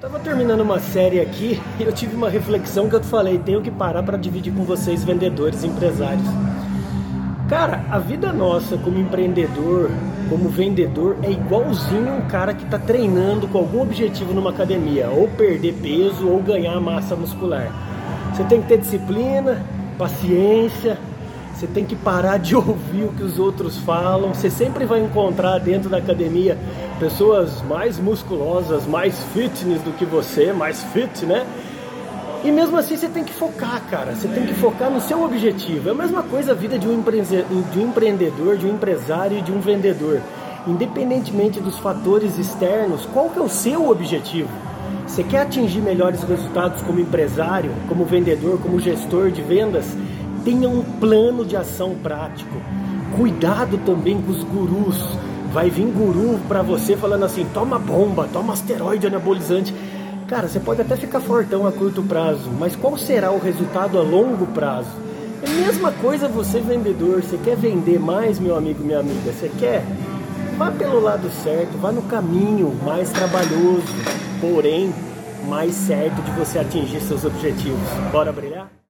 tava terminando uma série aqui e eu tive uma reflexão que eu te falei, tenho que parar para dividir com vocês, vendedores, empresários. Cara, a vida nossa como empreendedor, como vendedor, é igualzinho um cara que está treinando com algum objetivo numa academia, ou perder peso ou ganhar massa muscular. Você tem que ter disciplina, paciência, você tem que parar de ouvir o que os outros falam. Você sempre vai encontrar dentro da academia pessoas mais musculosas, mais fitness do que você, mais fit, né? E mesmo assim você tem que focar, cara. Você tem que focar no seu objetivo. É a mesma coisa a vida de um, de um empreendedor, de um empresário e de um vendedor. Independentemente dos fatores externos, qual que é o seu objetivo? Você quer atingir melhores resultados como empresário, como vendedor, como gestor de vendas? Tenha um plano de ação prático. Cuidado também com os gurus. Vai vir guru para você falando assim: toma bomba, toma asteroide anabolizante. Cara, você pode até ficar fortão a curto prazo, mas qual será o resultado a longo prazo? É a mesma coisa você vendedor, você quer vender mais, meu amigo, minha amiga, você quer? Vá pelo lado certo, vá no caminho mais trabalhoso, porém mais certo de você atingir seus objetivos. Bora brilhar?